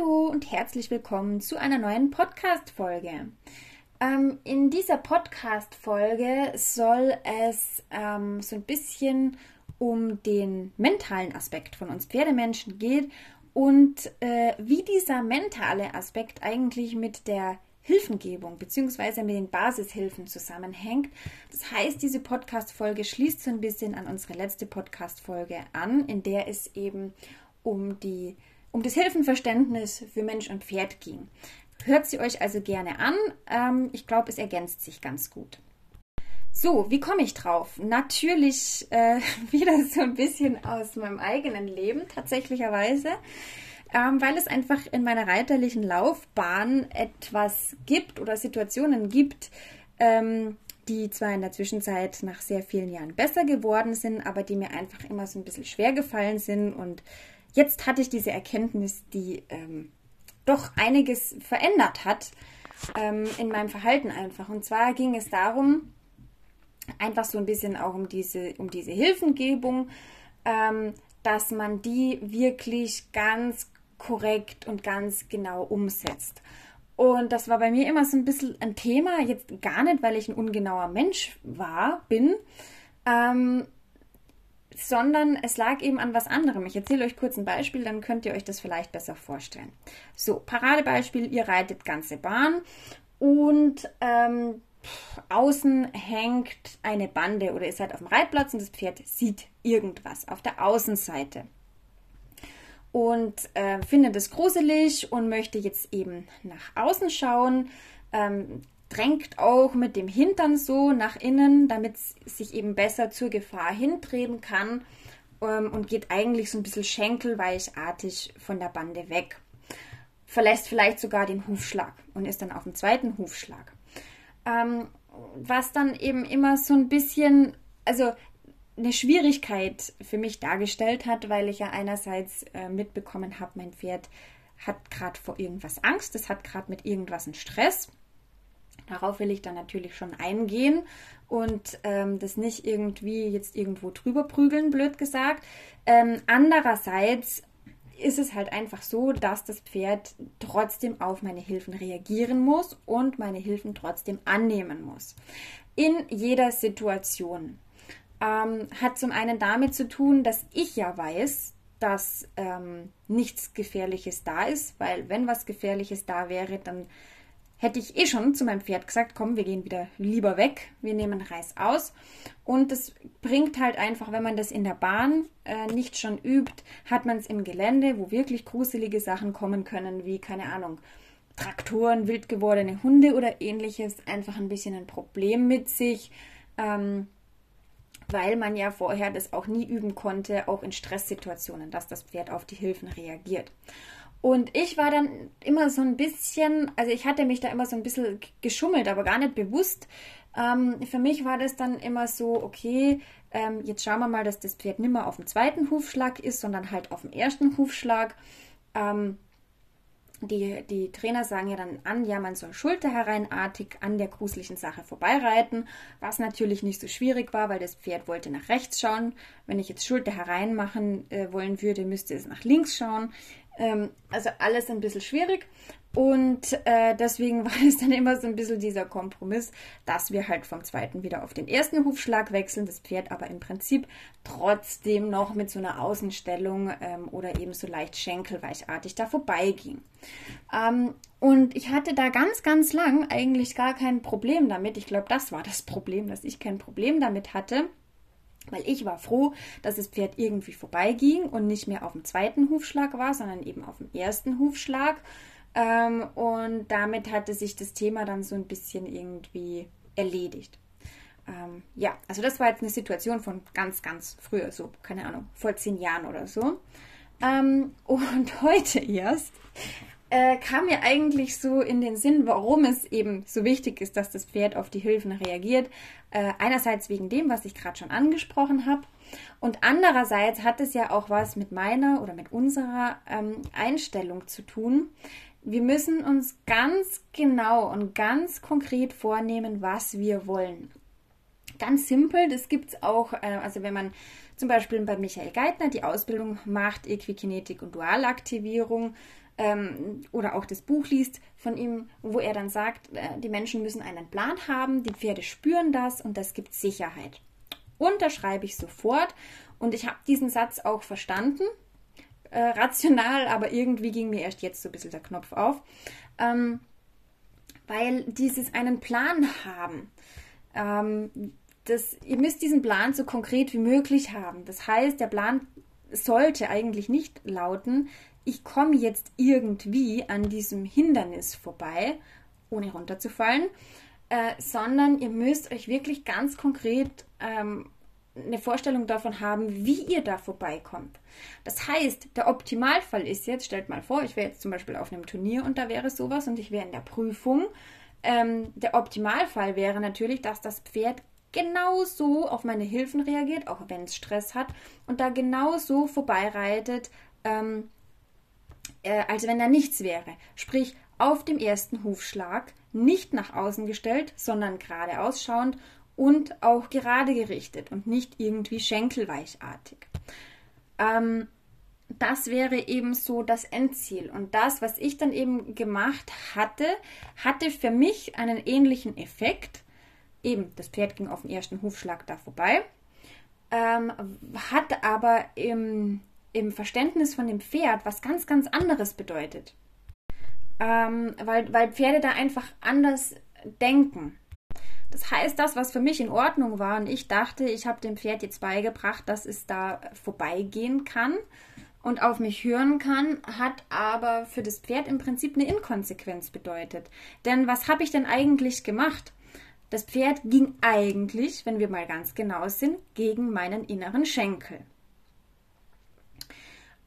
Hallo und herzlich willkommen zu einer neuen Podcast-Folge. Ähm, in dieser Podcast-Folge soll es ähm, so ein bisschen um den mentalen Aspekt von uns Pferdemenschen geht und äh, wie dieser mentale Aspekt eigentlich mit der Hilfengebung bzw. mit den Basishilfen zusammenhängt. Das heißt, diese Podcast-Folge schließt so ein bisschen an unsere letzte Podcast-Folge an, in der es eben um die um das Hilfenverständnis für Mensch und Pferd ging. Hört sie euch also gerne an. Ähm, ich glaube, es ergänzt sich ganz gut. So, wie komme ich drauf? Natürlich äh, wieder so ein bisschen aus meinem eigenen Leben, tatsächlicherweise, ähm, weil es einfach in meiner reiterlichen Laufbahn etwas gibt oder Situationen gibt, ähm, die zwar in der Zwischenzeit nach sehr vielen Jahren besser geworden sind, aber die mir einfach immer so ein bisschen schwer gefallen sind und jetzt hatte ich diese Erkenntnis, die ähm, doch einiges verändert hat ähm, in meinem Verhalten einfach. Und zwar ging es darum, einfach so ein bisschen auch um diese, um diese Hilfengebung, ähm, dass man die wirklich ganz korrekt und ganz genau umsetzt. Und das war bei mir immer so ein bisschen ein Thema, jetzt gar nicht, weil ich ein ungenauer Mensch war, bin, ähm, sondern es lag eben an was anderem. Ich erzähle euch kurz ein Beispiel, dann könnt ihr euch das vielleicht besser vorstellen. So, Paradebeispiel, ihr reitet ganze Bahn und ähm, außen hängt eine Bande oder ihr seid auf dem Reitplatz und das Pferd sieht irgendwas auf der Außenseite und äh, findet es gruselig und möchte jetzt eben nach außen schauen. Ähm, drängt auch mit dem Hintern so nach innen, damit es sich eben besser zur Gefahr hintreten kann ähm, und geht eigentlich so ein bisschen schenkelweichartig von der Bande weg. Verlässt vielleicht sogar den Hufschlag und ist dann auf dem zweiten Hufschlag. Ähm, was dann eben immer so ein bisschen, also eine Schwierigkeit für mich dargestellt hat, weil ich ja einerseits äh, mitbekommen habe, mein Pferd hat gerade vor irgendwas Angst, es hat gerade mit irgendwas einen Stress Darauf will ich dann natürlich schon eingehen und ähm, das nicht irgendwie jetzt irgendwo drüber prügeln, blöd gesagt. Ähm, andererseits ist es halt einfach so, dass das Pferd trotzdem auf meine Hilfen reagieren muss und meine Hilfen trotzdem annehmen muss. In jeder Situation. Ähm, hat zum einen damit zu tun, dass ich ja weiß, dass ähm, nichts Gefährliches da ist, weil wenn was Gefährliches da wäre, dann hätte ich eh schon zu meinem Pferd gesagt, komm, wir gehen wieder lieber weg, wir nehmen Reis aus. Und das bringt halt einfach, wenn man das in der Bahn äh, nicht schon übt, hat man es im Gelände, wo wirklich gruselige Sachen kommen können, wie, keine Ahnung, Traktoren, wild gewordene Hunde oder ähnliches, einfach ein bisschen ein Problem mit sich. Ähm, weil man ja vorher das auch nie üben konnte, auch in Stresssituationen, dass das Pferd auf die Hilfen reagiert. Und ich war dann immer so ein bisschen, also ich hatte mich da immer so ein bisschen geschummelt, aber gar nicht bewusst. Ähm, für mich war das dann immer so, okay, ähm, jetzt schauen wir mal, dass das Pferd nimmer auf dem zweiten Hufschlag ist, sondern halt auf dem ersten Hufschlag. Ähm, die, die Trainer sagen ja dann an, ja, man soll schulterhereinartig an der gruseligen Sache vorbeireiten, was natürlich nicht so schwierig war, weil das Pferd wollte nach rechts schauen. Wenn ich jetzt Schulter herein machen äh, wollen würde, müsste es nach links schauen. Ähm, also alles ein bisschen schwierig. Und äh, deswegen war es dann immer so ein bisschen dieser Kompromiss, dass wir halt vom zweiten wieder auf den ersten Hufschlag wechseln, das Pferd aber im Prinzip trotzdem noch mit so einer Außenstellung ähm, oder eben so leicht schenkelweichartig da vorbeiging. Ähm, und ich hatte da ganz, ganz lang eigentlich gar kein Problem damit. Ich glaube, das war das Problem, dass ich kein Problem damit hatte weil ich war froh, dass das Pferd irgendwie vorbeiging und nicht mehr auf dem zweiten Hufschlag war, sondern eben auf dem ersten Hufschlag. Ähm, und damit hatte sich das Thema dann so ein bisschen irgendwie erledigt. Ähm, ja, also das war jetzt eine Situation von ganz, ganz früher, so, keine Ahnung, vor zehn Jahren oder so. Ähm, und heute erst äh, kam mir eigentlich so in den Sinn, warum es eben so wichtig ist, dass das Pferd auf die Hilfen reagiert. Äh, einerseits wegen dem, was ich gerade schon angesprochen habe. Und andererseits hat es ja auch was mit meiner oder mit unserer ähm, Einstellung zu tun. Wir müssen uns ganz genau und ganz konkret vornehmen, was wir wollen. Ganz simpel, das gibt es auch, äh, also wenn man zum Beispiel bei Michael Geithner die Ausbildung macht, Equikinetik und Dualaktivierung, ähm, oder auch das Buch liest von ihm, wo er dann sagt, äh, die Menschen müssen einen Plan haben, die Pferde spüren das und das gibt Sicherheit. Unterschreibe ich sofort und ich habe diesen Satz auch verstanden, äh, rational, aber irgendwie ging mir erst jetzt so ein bisschen der Knopf auf, ähm, weil dieses einen Plan haben, ähm, das, ihr müsst diesen Plan so konkret wie möglich haben. Das heißt, der Plan sollte eigentlich nicht lauten, ich komme jetzt irgendwie an diesem Hindernis vorbei, ohne runterzufallen, äh, sondern ihr müsst euch wirklich ganz konkret ähm, eine Vorstellung davon haben, wie ihr da vorbeikommt. Das heißt, der Optimalfall ist jetzt, stellt mal vor, ich wäre jetzt zum Beispiel auf einem Turnier und da wäre sowas und ich wäre in der Prüfung. Ähm, der Optimalfall wäre natürlich, dass das Pferd genauso auf meine Hilfen reagiert, auch wenn es Stress hat, und da genauso vorbeireitet, ähm, äh, als wenn da nichts wäre. Sprich, auf dem ersten Hufschlag nicht nach außen gestellt, sondern gerade ausschauend und auch gerade gerichtet und nicht irgendwie schenkelweichartig. Ähm, das wäre eben so das Endziel. Und das, was ich dann eben gemacht hatte, hatte für mich einen ähnlichen Effekt eben, das Pferd ging auf den ersten Hufschlag da vorbei, ähm, hat aber im, im Verständnis von dem Pferd was ganz, ganz anderes bedeutet. Ähm, weil, weil Pferde da einfach anders denken. Das heißt, das, was für mich in Ordnung war, und ich dachte, ich habe dem Pferd jetzt beigebracht, dass es da vorbeigehen kann und auf mich hören kann, hat aber für das Pferd im Prinzip eine Inkonsequenz bedeutet. Denn was habe ich denn eigentlich gemacht? Das Pferd ging eigentlich, wenn wir mal ganz genau sind, gegen meinen inneren Schenkel.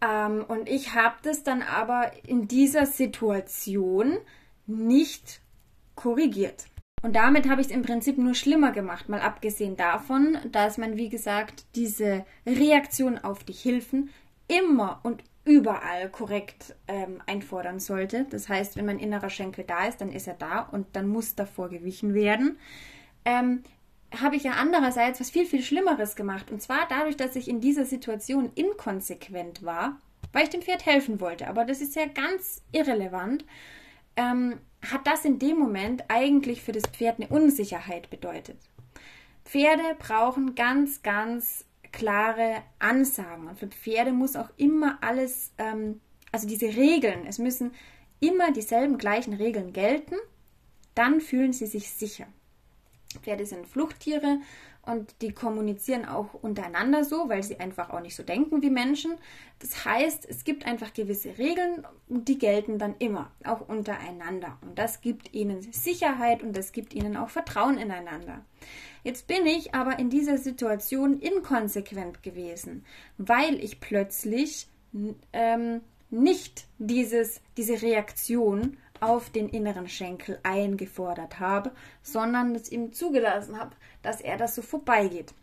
Ähm, und ich habe das dann aber in dieser Situation nicht korrigiert. Und damit habe ich es im Prinzip nur schlimmer gemacht, mal abgesehen davon, dass man, wie gesagt, diese Reaktion auf die Hilfen immer und überall korrekt ähm, einfordern sollte. Das heißt, wenn mein innerer Schenkel da ist, dann ist er da und dann muss davor gewichen werden. Ähm, habe ich ja andererseits was viel, viel Schlimmeres gemacht. Und zwar dadurch, dass ich in dieser Situation inkonsequent war, weil ich dem Pferd helfen wollte. Aber das ist ja ganz irrelevant. Ähm, hat das in dem Moment eigentlich für das Pferd eine Unsicherheit bedeutet. Pferde brauchen ganz, ganz klare Ansagen. Und für Pferde muss auch immer alles, ähm, also diese Regeln, es müssen immer dieselben gleichen Regeln gelten, dann fühlen sie sich sicher. Pferde sind Fluchttiere und die kommunizieren auch untereinander so, weil sie einfach auch nicht so denken wie Menschen. Das heißt, es gibt einfach gewisse Regeln, die gelten dann immer, auch untereinander. Und das gibt ihnen Sicherheit und das gibt ihnen auch Vertrauen ineinander. Jetzt bin ich aber in dieser Situation inkonsequent gewesen, weil ich plötzlich ähm, nicht dieses, diese Reaktion auf den inneren Schenkel eingefordert habe, sondern es ihm zugelassen habe, dass er das so vorbeigeht.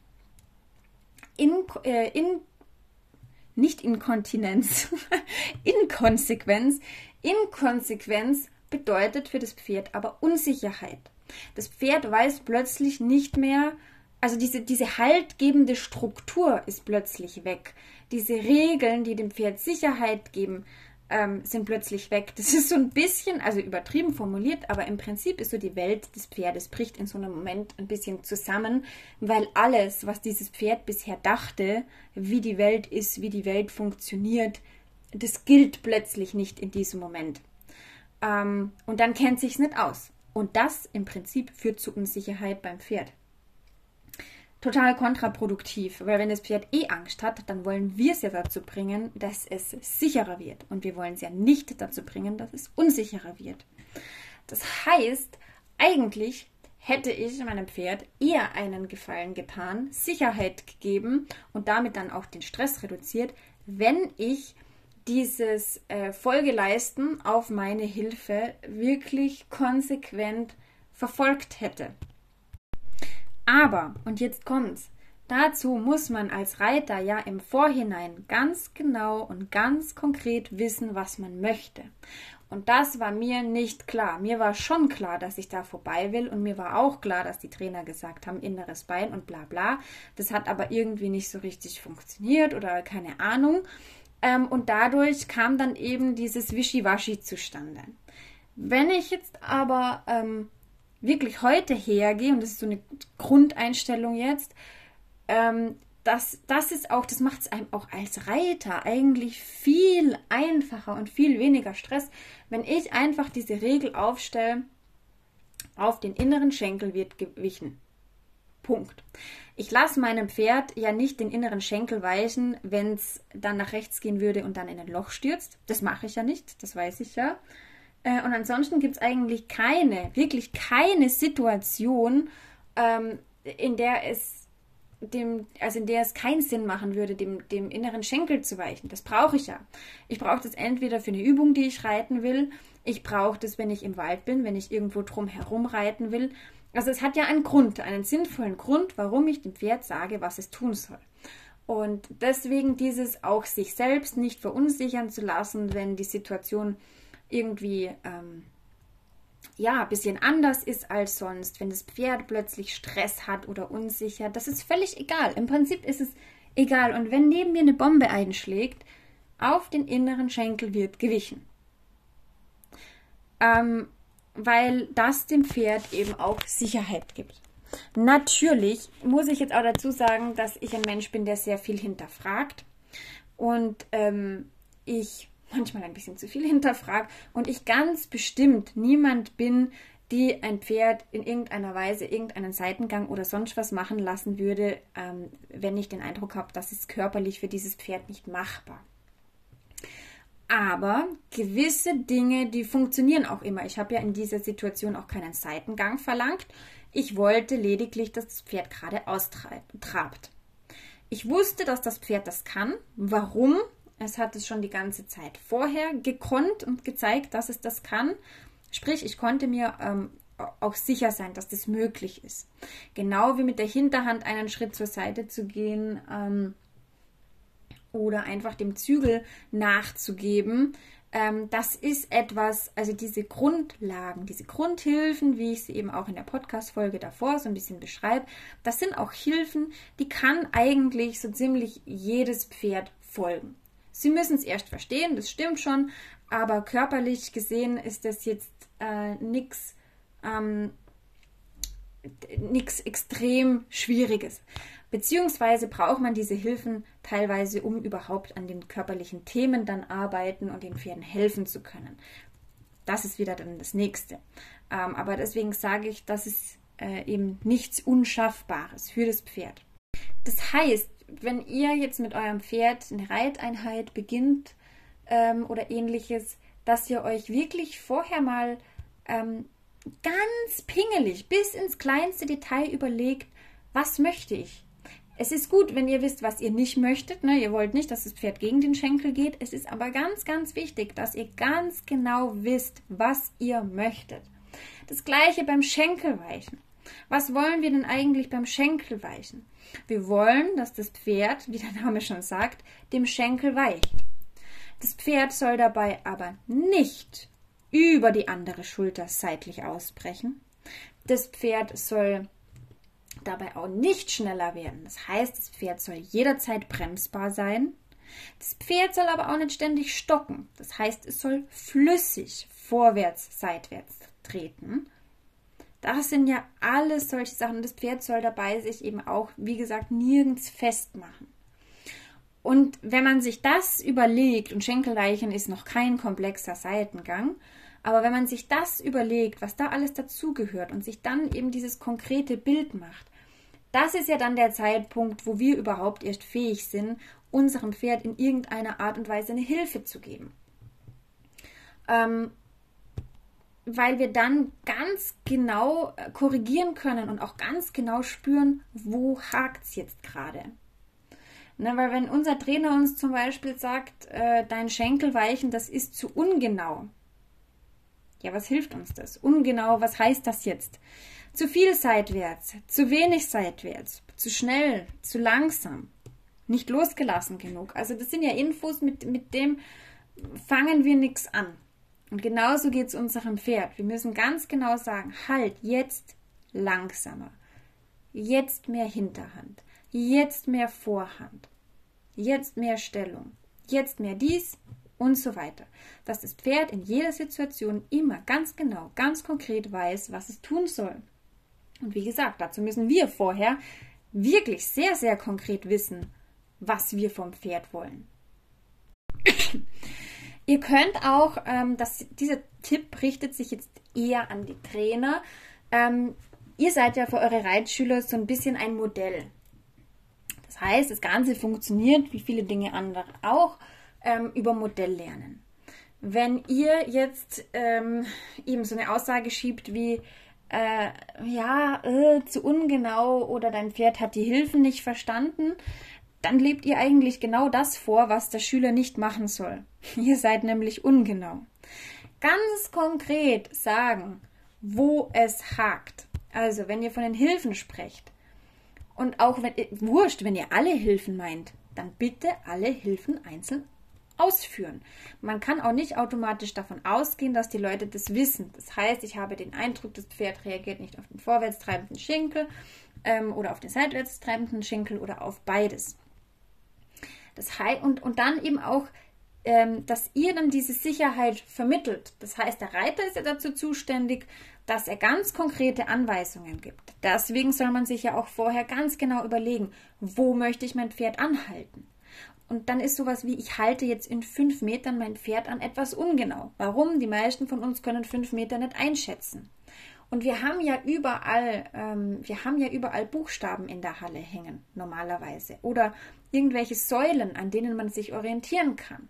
In, äh, in nicht Inkontinenz, Inkonsequenz. Inkonsequenz bedeutet für das Pferd aber Unsicherheit. Das Pferd weiß plötzlich nicht mehr, also diese, diese haltgebende Struktur ist plötzlich weg. Diese Regeln, die dem Pferd Sicherheit geben, ähm, sind plötzlich weg. Das ist so ein bisschen, also übertrieben formuliert, aber im Prinzip ist so die Welt des Pferdes bricht in so einem Moment ein bisschen zusammen, weil alles, was dieses Pferd bisher dachte, wie die Welt ist, wie die Welt funktioniert, das gilt plötzlich nicht in diesem Moment. Ähm, und dann kennt sich's nicht aus. Und das im Prinzip führt zu Unsicherheit beim Pferd total kontraproduktiv, weil wenn das Pferd eh Angst hat, dann wollen wir es ja dazu bringen, dass es sicherer wird. Und wir wollen es ja nicht dazu bringen, dass es unsicherer wird. Das heißt, eigentlich hätte ich meinem Pferd eher einen Gefallen getan, Sicherheit gegeben und damit dann auch den Stress reduziert, wenn ich dieses äh, Folgeleisten auf meine Hilfe wirklich konsequent verfolgt hätte. Aber, und jetzt kommt's, dazu muss man als Reiter ja im Vorhinein ganz genau und ganz konkret wissen, was man möchte. Und das war mir nicht klar. Mir war schon klar, dass ich da vorbei will und mir war auch klar, dass die Trainer gesagt haben, inneres Bein und bla bla. Das hat aber irgendwie nicht so richtig funktioniert oder keine Ahnung. Ähm, und dadurch kam dann eben dieses Wischiwaschi zustande. Wenn ich jetzt aber ähm, wirklich heute hergehe, und das ist so eine Grundeinstellung jetzt, ähm, das, das ist auch, das macht es einem auch als Reiter eigentlich viel einfacher und viel weniger Stress, wenn ich einfach diese Regel aufstelle, auf den inneren Schenkel wird gewichen. Punkt. Ich lasse meinem Pferd ja nicht den inneren Schenkel weichen, wenn es dann nach rechts gehen würde und dann in ein Loch stürzt. Das mache ich ja nicht, das weiß ich ja. Äh, und ansonsten gibt es eigentlich keine, wirklich keine Situation, ähm, in der es dem, also in der es keinen Sinn machen würde, dem, dem inneren Schenkel zu weichen. Das brauche ich ja. Ich brauche das entweder für eine Übung, die ich reiten will. Ich brauche das, wenn ich im Wald bin, wenn ich irgendwo drum herum reiten will. Also es hat ja einen Grund, einen sinnvollen Grund, warum ich dem Pferd sage, was es tun soll. Und deswegen dieses auch sich selbst nicht verunsichern zu lassen, wenn die Situation irgendwie ähm, ja, ein bisschen anders ist als sonst, wenn das Pferd plötzlich Stress hat oder unsicher, das ist völlig egal. Im Prinzip ist es egal. Und wenn neben mir eine Bombe einschlägt, auf den inneren Schenkel wird gewichen. Ähm, weil das dem Pferd eben auch Sicherheit gibt. Natürlich muss ich jetzt auch dazu sagen, dass ich ein Mensch bin, der sehr viel hinterfragt und ähm, ich manchmal ein bisschen zu viel hinterfragt und ich ganz bestimmt niemand bin, die ein Pferd in irgendeiner Weise irgendeinen Seitengang oder sonst was machen lassen würde, ähm, wenn ich den Eindruck habe, das ist körperlich für dieses Pferd nicht machbar. Aber gewisse Dinge, die funktionieren auch immer. Ich habe ja in dieser Situation auch keinen Seitengang verlangt. Ich wollte lediglich, dass das Pferd gerade austrabt. Ich wusste, dass das Pferd das kann. Warum? Es hat es schon die ganze Zeit vorher gekonnt und gezeigt, dass es das kann. Sprich, ich konnte mir ähm, auch sicher sein, dass das möglich ist. Genau wie mit der Hinterhand einen Schritt zur Seite zu gehen ähm, oder einfach dem Zügel nachzugeben. Ähm, das ist etwas, also diese Grundlagen, diese Grundhilfen, wie ich sie eben auch in der Podcast-Folge davor so ein bisschen beschreibe, das sind auch Hilfen, die kann eigentlich so ziemlich jedes Pferd folgen. Sie müssen es erst verstehen, das stimmt schon, aber körperlich gesehen ist das jetzt äh, nichts ähm, extrem Schwieriges. Beziehungsweise braucht man diese Hilfen teilweise, um überhaupt an den körperlichen Themen dann arbeiten und den Pferden helfen zu können. Das ist wieder dann das Nächste. Ähm, aber deswegen sage ich, das ist äh, eben nichts Unschaffbares für das Pferd. Das heißt, wenn ihr jetzt mit eurem Pferd eine Reiteinheit beginnt ähm, oder ähnliches, dass ihr euch wirklich vorher mal ähm, ganz pingelig bis ins kleinste Detail überlegt, was möchte ich? Es ist gut, wenn ihr wisst, was ihr nicht möchtet. Ne? Ihr wollt nicht, dass das Pferd gegen den Schenkel geht. Es ist aber ganz, ganz wichtig, dass ihr ganz genau wisst, was ihr möchtet. Das gleiche beim Schenkelweichen. Was wollen wir denn eigentlich beim Schenkelweichen? Wir wollen, dass das Pferd, wie der Name schon sagt, dem Schenkel weicht. Das Pferd soll dabei aber nicht über die andere Schulter seitlich ausbrechen. Das Pferd soll dabei auch nicht schneller werden. Das heißt, das Pferd soll jederzeit bremsbar sein. Das Pferd soll aber auch nicht ständig stocken. Das heißt, es soll flüssig vorwärts, seitwärts treten. Das sind ja alles solche Sachen. Das Pferd soll dabei sich eben auch, wie gesagt, nirgends festmachen. Und wenn man sich das überlegt, und Schenkelleichen ist noch kein komplexer Seitengang, aber wenn man sich das überlegt, was da alles dazugehört und sich dann eben dieses konkrete Bild macht, das ist ja dann der Zeitpunkt, wo wir überhaupt erst fähig sind, unserem Pferd in irgendeiner Art und Weise eine Hilfe zu geben. Ähm, weil wir dann ganz genau äh, korrigieren können und auch ganz genau spüren, wo hakt es jetzt gerade. Ne, weil wenn unser Trainer uns zum Beispiel sagt, äh, dein Schenkelweichen, das ist zu ungenau. Ja, was hilft uns das? Ungenau, was heißt das jetzt? Zu viel seitwärts, zu wenig seitwärts, zu schnell, zu langsam, nicht losgelassen genug. Also das sind ja Infos, mit, mit dem fangen wir nichts an. Und genauso geht es unserem Pferd. Wir müssen ganz genau sagen, halt, jetzt langsamer. Jetzt mehr Hinterhand. Jetzt mehr Vorhand. Jetzt mehr Stellung. jetzt mehr dies und so weiter. Dass das Pferd in jeder Situation immer ganz genau, ganz konkret weiß, was es tun soll. Und wie gesagt, dazu müssen wir vorher wirklich sehr, sehr konkret wissen, was wir vom Pferd wollen. Ihr könnt auch, ähm, das, dieser Tipp richtet sich jetzt eher an die Trainer. Ähm, ihr seid ja für eure Reitschüler so ein bisschen ein Modell. Das heißt, das Ganze funktioniert, wie viele Dinge andere auch, ähm, über Modelllernen. Wenn ihr jetzt ähm, eben so eine Aussage schiebt wie, äh, ja, äh, zu ungenau oder dein Pferd hat die Hilfen nicht verstanden, dann lebt ihr eigentlich genau das vor, was der Schüler nicht machen soll. Ihr seid nämlich ungenau. Ganz konkret sagen, wo es hakt. Also, wenn ihr von den Hilfen sprecht und auch wenn, wurscht, wenn ihr alle Hilfen meint, dann bitte alle Hilfen einzeln ausführen. Man kann auch nicht automatisch davon ausgehen, dass die Leute das wissen. Das heißt, ich habe den Eindruck, das Pferd reagiert nicht auf den vorwärts treibenden Schinkel ähm, oder auf den seitwärts treibenden Schinkel oder auf beides. Das und, und dann eben auch, ähm, dass ihr dann diese Sicherheit vermittelt. Das heißt, der Reiter ist ja dazu zuständig, dass er ganz konkrete Anweisungen gibt. Deswegen soll man sich ja auch vorher ganz genau überlegen, wo möchte ich mein Pferd anhalten. Und dann ist sowas wie, ich halte jetzt in fünf Metern mein Pferd an etwas ungenau. Warum? Die meisten von uns können fünf Meter nicht einschätzen. Und wir haben ja überall, ähm, wir haben ja überall Buchstaben in der Halle hängen, normalerweise. Oder irgendwelche Säulen, an denen man sich orientieren kann.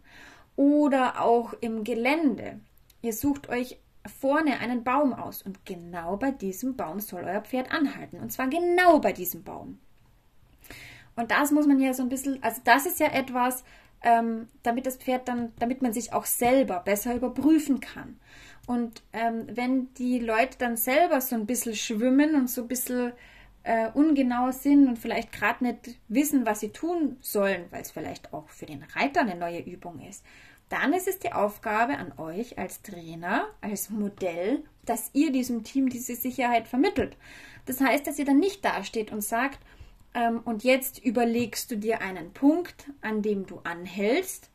Oder auch im Gelände. Ihr sucht euch vorne einen Baum aus und genau bei diesem Baum soll euer Pferd anhalten. Und zwar genau bei diesem Baum. Und das muss man ja so ein bisschen, also das ist ja etwas, ähm, damit das Pferd dann, damit man sich auch selber besser überprüfen kann. Und ähm, wenn die Leute dann selber so ein bisschen schwimmen und so ein bisschen äh, ungenau sind und vielleicht gerade nicht wissen, was sie tun sollen, weil es vielleicht auch für den Reiter eine neue Übung ist, dann ist es die Aufgabe an euch als Trainer, als Modell, dass ihr diesem Team diese Sicherheit vermittelt. Das heißt, dass ihr dann nicht dasteht und sagt, ähm, und jetzt überlegst du dir einen Punkt, an dem du anhältst,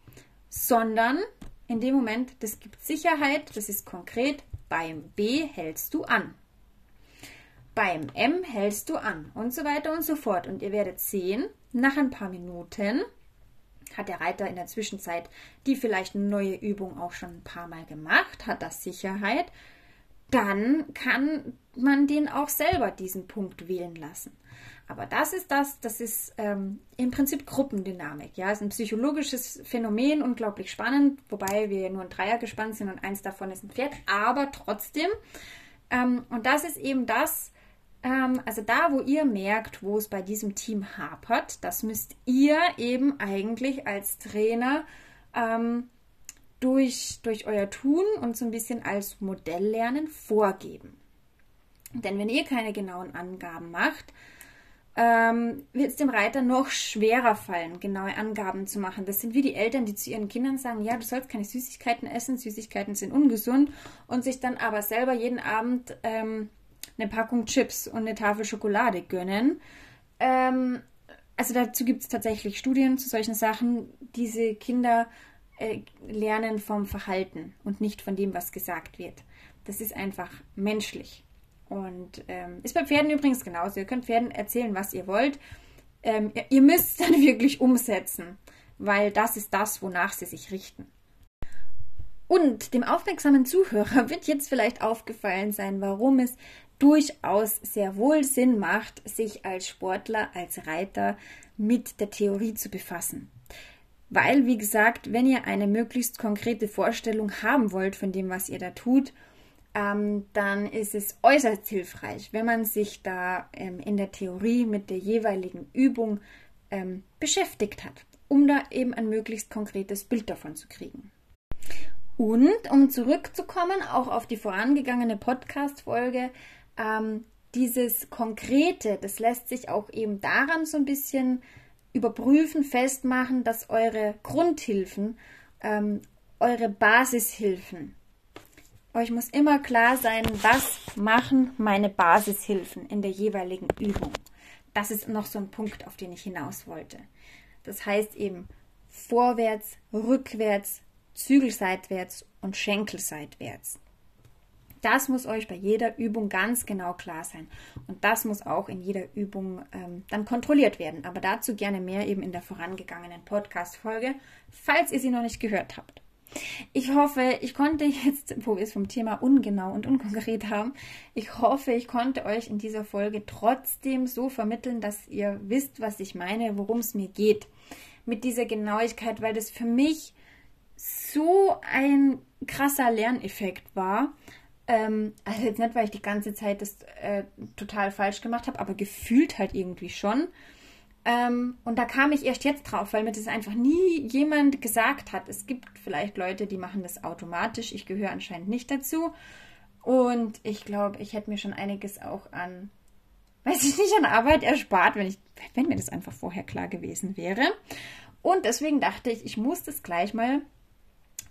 sondern in dem Moment, das gibt Sicherheit, das ist konkret, beim B hältst du an. Beim M hältst du an und so weiter und so fort. Und ihr werdet sehen, nach ein paar Minuten hat der Reiter in der Zwischenzeit die vielleicht neue Übung auch schon ein paar Mal gemacht, hat das Sicherheit, dann kann man den auch selber diesen Punkt wählen lassen. Aber das ist das, das ist ähm, im Prinzip Gruppendynamik. Ja, es ist ein psychologisches Phänomen, unglaublich spannend, wobei wir nur ein Dreier gespannt sind und eins davon ist ein Pferd, aber trotzdem. Ähm, und das ist eben das, ähm, also da, wo ihr merkt, wo es bei diesem Team hapert, das müsst ihr eben eigentlich als Trainer ähm, durch, durch euer Tun und so ein bisschen als Modelllernen vorgeben. Denn wenn ihr keine genauen Angaben macht, ähm, wird es dem Reiter noch schwerer fallen, genaue Angaben zu machen. Das sind wie die Eltern, die zu ihren Kindern sagen, ja, du sollst keine Süßigkeiten essen, Süßigkeiten sind ungesund und sich dann aber selber jeden Abend ähm, eine Packung Chips und eine Tafel Schokolade gönnen. Ähm, also dazu gibt es tatsächlich Studien zu solchen Sachen. Diese Kinder äh, lernen vom Verhalten und nicht von dem, was gesagt wird. Das ist einfach menschlich. Und ähm, ist bei Pferden übrigens genauso. Ihr könnt Pferden erzählen, was ihr wollt. Ähm, ihr, ihr müsst dann wirklich umsetzen, weil das ist das, wonach sie sich richten. Und dem aufmerksamen Zuhörer wird jetzt vielleicht aufgefallen sein, warum es durchaus sehr wohl Sinn macht, sich als Sportler, als Reiter mit der Theorie zu befassen. Weil, wie gesagt, wenn ihr eine möglichst konkrete Vorstellung haben wollt von dem, was ihr da tut, ähm, dann ist es äußerst hilfreich, wenn man sich da ähm, in der Theorie mit der jeweiligen Übung ähm, beschäftigt hat, um da eben ein möglichst konkretes Bild davon zu kriegen. Und um zurückzukommen, auch auf die vorangegangene Podcast-Folge, ähm, dieses Konkrete, das lässt sich auch eben daran so ein bisschen überprüfen, festmachen, dass eure Grundhilfen, ähm, eure Basishilfen, euch muss immer klar sein, was machen meine Basishilfen in der jeweiligen Übung. Das ist noch so ein Punkt, auf den ich hinaus wollte. Das heißt eben, vorwärts, rückwärts, zügelseitwärts und schenkelseitwärts. Das muss euch bei jeder Übung ganz genau klar sein. Und das muss auch in jeder Übung ähm, dann kontrolliert werden. Aber dazu gerne mehr eben in der vorangegangenen Podcast-Folge, falls ihr sie noch nicht gehört habt. Ich hoffe, ich konnte jetzt, wo wir es vom Thema ungenau und unkonkret haben, ich hoffe, ich konnte euch in dieser Folge trotzdem so vermitteln, dass ihr wisst, was ich meine, worum es mir geht. Mit dieser Genauigkeit, weil das für mich so ein krasser Lerneffekt war. Ähm, also jetzt nicht, weil ich die ganze Zeit das äh, total falsch gemacht habe, aber gefühlt halt irgendwie schon. Ähm, und da kam ich erst jetzt drauf, weil mir das einfach nie jemand gesagt hat. Es gibt vielleicht Leute, die machen das automatisch. Ich gehöre anscheinend nicht dazu. Und ich glaube, ich hätte mir schon einiges auch an, weiß ich nicht, an Arbeit erspart, wenn, ich, wenn mir das einfach vorher klar gewesen wäre. Und deswegen dachte ich, ich muss das gleich mal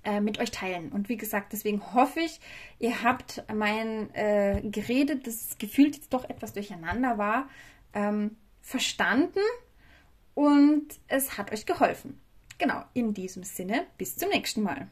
äh, mit euch teilen. Und wie gesagt, deswegen hoffe ich, ihr habt mein äh, Gerede, das gefühlt jetzt doch etwas durcheinander war, ähm, verstanden und es hat euch geholfen. Genau, in diesem Sinne, bis zum nächsten Mal.